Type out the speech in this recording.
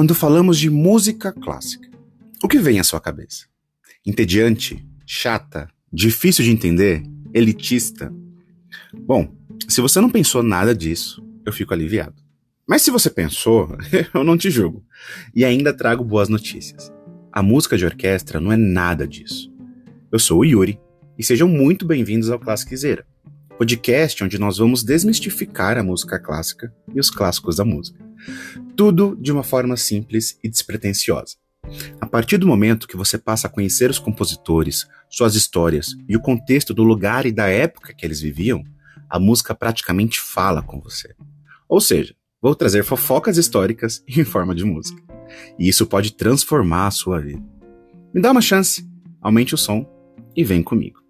Quando falamos de música clássica, o que vem à sua cabeça? Entediante? Chata? Difícil de entender? Elitista? Bom, se você não pensou nada disso, eu fico aliviado. Mas se você pensou, eu não te julgo. E ainda trago boas notícias. A música de orquestra não é nada disso. Eu sou o Yuri e sejam muito bem-vindos ao Classiquizeira, podcast onde nós vamos desmistificar a música clássica e os clássicos da música. Tudo de uma forma simples e despretensiosa. A partir do momento que você passa a conhecer os compositores, suas histórias e o contexto do lugar e da época que eles viviam, a música praticamente fala com você. Ou seja, Vou trazer fofocas históricas em forma de música. E isso pode transformar a sua vida. Me dá uma chance, aumente o som e vem comigo.